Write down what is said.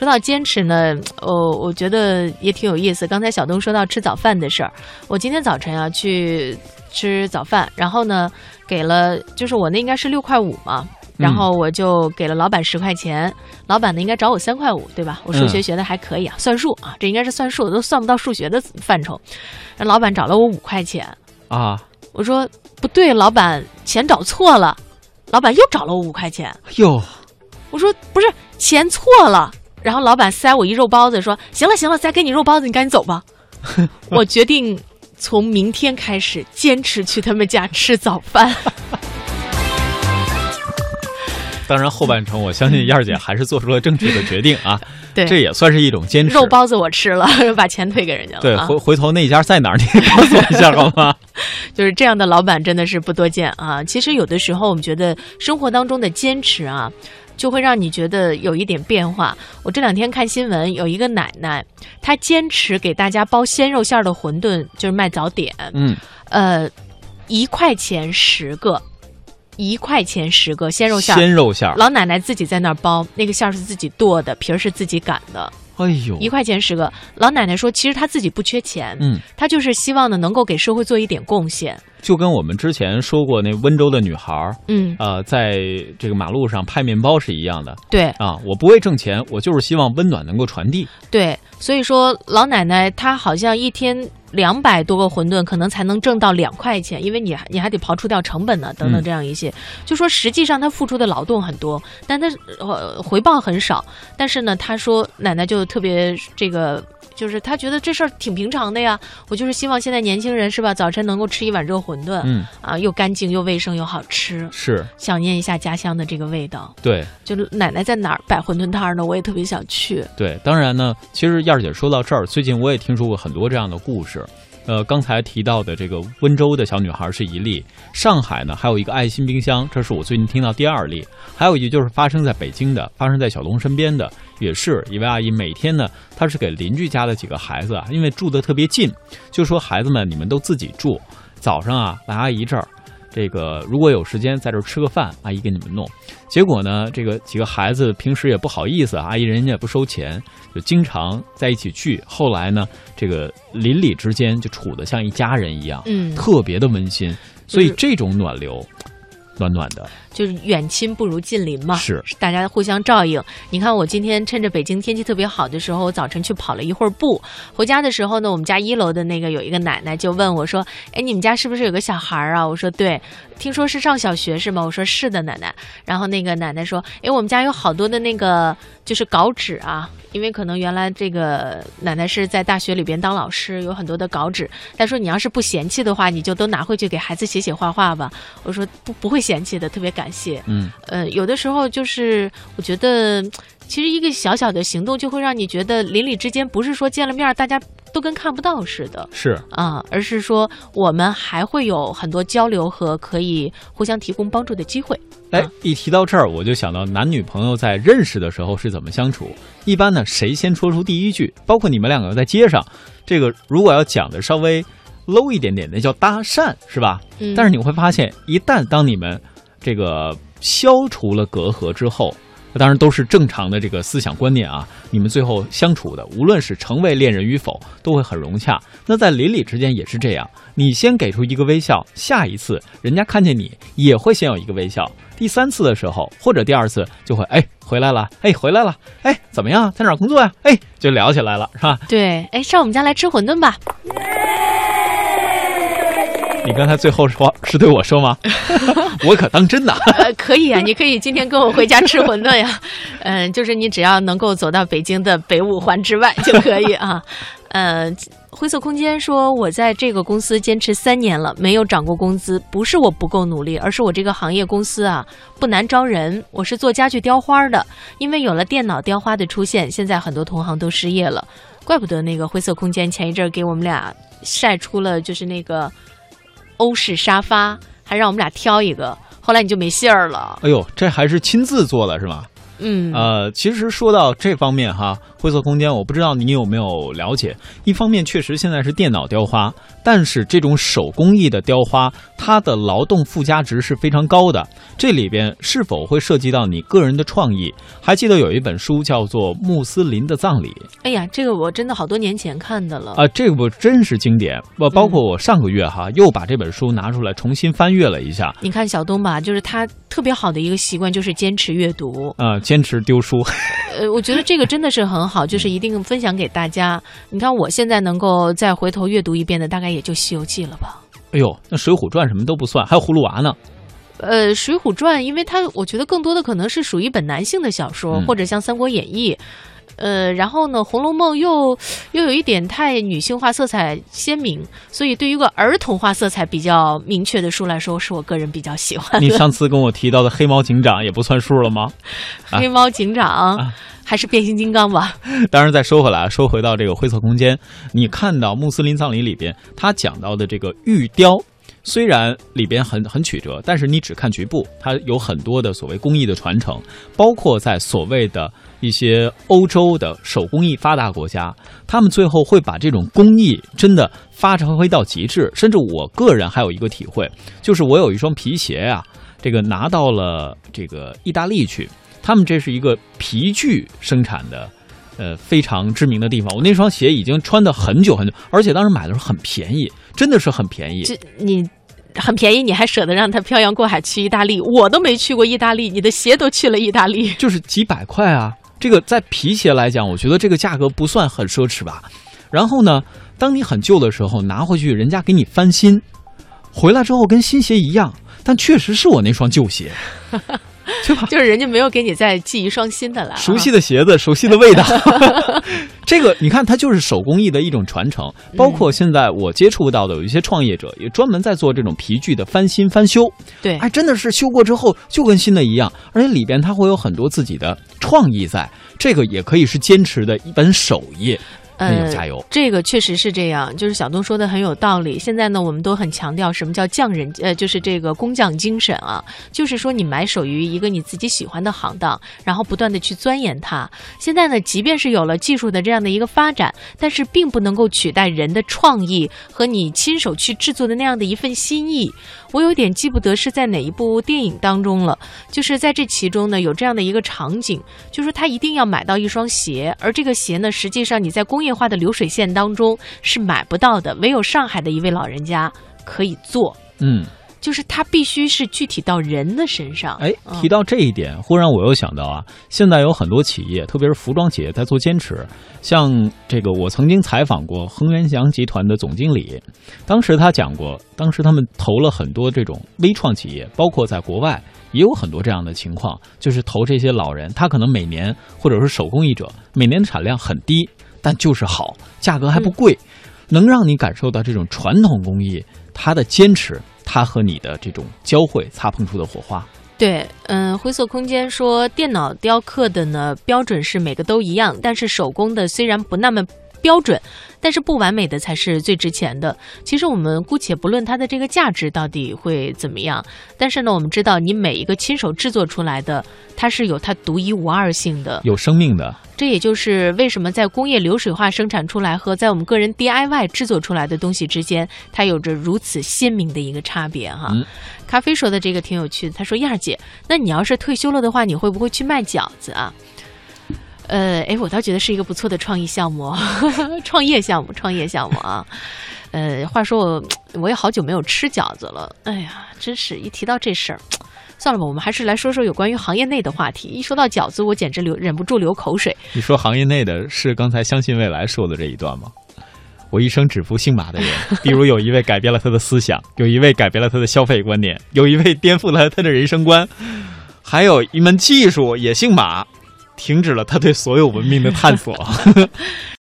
说到坚持呢，哦，我觉得也挺有意思。刚才小东说到吃早饭的事儿，我今天早晨啊去吃早饭，然后呢给了，就是我那应该是六块五嘛，然后我就给了老板十块钱，老板呢应该找我三块五，对吧？我数学学的还可以啊，算数啊，这应该是算数，都算不到数学的范畴。那老板找了我五块钱。啊，我说不对，老板钱找错了，老板又找了我五块钱，哟，我说不是钱错了。然后老板塞我一肉包子，说：“行了行了，再给你肉包子，你赶紧走吧。”我决定从明天开始坚持去他们家吃早饭。当然，后半程我相信燕儿姐还是做出了正确的决定啊。对，这也算是一种坚持。肉包子我吃了，把钱退给人家了。对，回回头那家在哪儿？你告诉我一下好吗？就是这样的老板真的是不多见啊。其实有的时候我们觉得生活当中的坚持啊。就会让你觉得有一点变化。我这两天看新闻，有一个奶奶，她坚持给大家包鲜肉馅的馄饨，就是卖早点。嗯，呃，一块钱十个，一块钱十个鲜肉馅。鲜肉馅，老奶奶自己在那儿包，那个馅儿是自己剁的，皮儿是自己擀的。哎呦，一块钱十个。老奶奶说，其实她自己不缺钱，嗯，她就是希望呢，能够给社会做一点贡献。就跟我们之前说过那温州的女孩儿，嗯，呃，在这个马路上拍面包是一样的。对啊，我不为挣钱，我就是希望温暖能够传递。对，所以说老奶奶她好像一天两百多个馄饨，可能才能挣到两块钱，因为你你还得刨除掉成本呢，等等这样一些。就说实际上他付出的劳动很多，但他呃回报很少。但是呢，他说奶奶就特别这个。就是他觉得这事儿挺平常的呀，我就是希望现在年轻人是吧，早晨能够吃一碗热馄饨，嗯啊，又干净又卫生又好吃，是想念一下家乡的这个味道。对，就是奶奶在哪儿摆馄饨摊呢？我也特别想去。对，当然呢，其实燕儿姐说到这儿，最近我也听说过很多这样的故事。呃，刚才提到的这个温州的小女孩是一例，上海呢还有一个爱心冰箱，这是我最近听到第二例，还有一就是发生在北京的，发生在小龙身边的，也是一位阿姨，每天呢，她是给邻居家的几个孩子，因为住的特别近，就说孩子们你们都自己住，早上啊来阿姨这儿。这个如果有时间在这吃个饭，阿姨给你们弄。结果呢，这个几个孩子平时也不好意思，阿姨人家也不收钱，就经常在一起聚。后来呢，这个邻里之间就处得像一家人一样，嗯，特别的温馨。所以这种暖流，暖暖的。就是远亲不如近邻嘛，是大家互相照应。你看，我今天趁着北京天气特别好的时候，我早晨去跑了一会儿步。回家的时候呢，我们家一楼的那个有一个奶奶就问我说：“哎，你们家是不是有个小孩啊？”我说：“对，听说是上小学是吗？”我说：“是的，奶奶。”然后那个奶奶说：“哎，我们家有好多的那个就是稿纸啊，因为可能原来这个奶奶是在大学里边当老师，有很多的稿纸。她说你要是不嫌弃的话，你就都拿回去给孩子写写画画吧。”我说：“不，不会嫌弃的，特别感谢。”嗯。呃，有的时候就是我觉得，其实一个小小的行动就会让你觉得邻里之间不是说见了面大家都跟看不到似的，是啊，而是说我们还会有很多交流和可以互相提供帮助的机会。哎，一提到这儿，我就想到男女朋友在认识的时候是怎么相处。一般呢，谁先说出第一句？包括你们两个在街上，这个如果要讲的稍微 low 一点点，那叫搭讪，是吧？嗯。但是你会发现，一旦当你们这个。消除了隔阂之后，当然都是正常的这个思想观念啊。你们最后相处的，无论是成为恋人与否，都会很融洽。那在邻里之间也是这样，你先给出一个微笑，下一次人家看见你也会先有一个微笑。第三次的时候，或者第二次就会哎回来了，哎回来了，哎怎么样，在哪工作呀？哎就聊起来了，是吧？对，哎上我们家来吃馄饨吧。你刚才最后说是对我说吗？我可当真的。呃，可以啊，你可以今天跟我回家吃馄饨呀。嗯，就是你只要能够走到北京的北五环之外就可以啊。呃，灰色空间说，我在这个公司坚持三年了，没有涨过工资，不是我不够努力，而是我这个行业公司啊不难招人。我是做家具雕花的，因为有了电脑雕花的出现，现在很多同行都失业了，怪不得那个灰色空间前一阵给我们俩晒出了就是那个。欧式沙发，还让我们俩挑一个，后来你就没信儿了。哎呦，这还是亲自做的是吗？嗯，呃，其实说到这方面哈，灰色空间，我不知道你有没有了解。一方面，确实现在是电脑雕花，但是这种手工艺的雕花，它的劳动附加值是非常高的。这里边是否会涉及到你个人的创意？还记得有一本书叫做《穆斯林的葬礼》？哎呀，这个我真的好多年前看的了啊，这部真是经典。我包括我上个月哈又把这本书拿出来重新翻阅了一下。你看小东吧，就是他特别好的一个习惯，就是坚持阅读。啊，坚持丢书。呃，我觉得这个真的是很好，就是一定分享给大家。你看我现在能够再回头阅读一遍的，大概也就《西游记》了吧。哎呦，那《水浒传》什么都不算，还有《葫芦娃》呢。呃，《水浒传》，因为它我觉得更多的可能是属于一本男性的小说，或者像《三国演义》。呃，然后呢，《红楼梦》又又有一点太女性化色彩鲜明，所以对于一个儿童化色彩比较明确的书来说，是我个人比较喜欢。你上次跟我提到的《黑猫警长》也不算数了吗？黑猫警长还是变形金刚吧。当然，再说回来，说回到这个灰色空间，你看到穆斯林葬礼里边，他讲到的这个玉雕。虽然里边很很曲折，但是你只看局部，它有很多的所谓工艺的传承，包括在所谓的一些欧洲的手工艺发达国家，他们最后会把这种工艺真的发挥到极致。甚至我个人还有一个体会，就是我有一双皮鞋啊，这个拿到了这个意大利去，他们这是一个皮具生产的，呃，非常知名的地方。我那双鞋已经穿的很久很久，而且当时买的时候很便宜。真的是很便宜，这你很便宜，你还舍得让他漂洋过海去意大利？我都没去过意大利，你的鞋都去了意大利，就是几百块啊！这个在皮鞋来讲，我觉得这个价格不算很奢侈吧。然后呢，当你很旧的时候拿回去，人家给你翻新，回来之后跟新鞋一样，但确实是我那双旧鞋。就就是人家没有给你再寄一双新的来，熟悉的鞋子，熟悉的味道。这个你看，它就是手工艺的一种传承。包括现在我接触到的有一些创业者，也专门在做这种皮具的翻新翻修。对，哎，真的是修过之后就跟新的一样，而且里边它会有很多自己的创意在。这个也可以是坚持的一本手艺。呃，加油！这个确实是这样，就是小东说的很有道理。现在呢，我们都很强调什么叫匠人，呃，就是这个工匠精神啊，就是说你埋首于一个你自己喜欢的行当，然后不断的去钻研它。现在呢，即便是有了技术的这样的一个发展，但是并不能够取代人的创意和你亲手去制作的那样的一份心意。我有点记不得是在哪一部电影当中了，就是在这其中呢，有这样的一个场景，就是他一定要买到一双鞋，而这个鞋呢，实际上你在工业化的流水线当中是买不到的，唯有上海的一位老人家可以做。嗯。就是他必须是具体到人的身上。哎，提到这一点，忽然我又想到啊，现在有很多企业，特别是服装企业在做坚持。像这个，我曾经采访过恒源祥集团的总经理，当时他讲过，当时他们投了很多这种微创企业，包括在国外也有很多这样的情况，就是投这些老人，他可能每年或者是手工艺者，每年的产量很低，但就是好，价格还不贵，能让你感受到这种传统工艺它的坚持。它和你的这种交汇擦碰出的火花，对，嗯，灰色空间说电脑雕刻的呢标准是每个都一样，但是手工的虽然不那么标准。但是不完美的才是最值钱的。其实我们姑且不论它的这个价值到底会怎么样，但是呢，我们知道你每一个亲手制作出来的，它是有它独一无二性的，有生命的。这也就是为什么在工业流水化生产出来和在我们个人 DIY 制作出来的东西之间，它有着如此鲜明的一个差别哈。咖啡说的这个挺有趣的，他说：“燕儿姐，那你要是退休了的话，你会不会去卖饺子啊？”呃，哎，我倒觉得是一个不错的创意项目，创业项目，创业项目啊。呃，话说我我也好久没有吃饺子了，哎呀，真是一提到这事儿，算了吧，我们还是来说说有关于行业内的话题。一说到饺子，我简直流忍不住流口水。你说行业内的是刚才相信未来说的这一段吗？我一生只服姓马的人，比如有一位改变了他的思想，有一位改变了他的消费观念，有一位颠覆了他的人生观，还有一门技术也姓马。停止了他对所有文明的探索。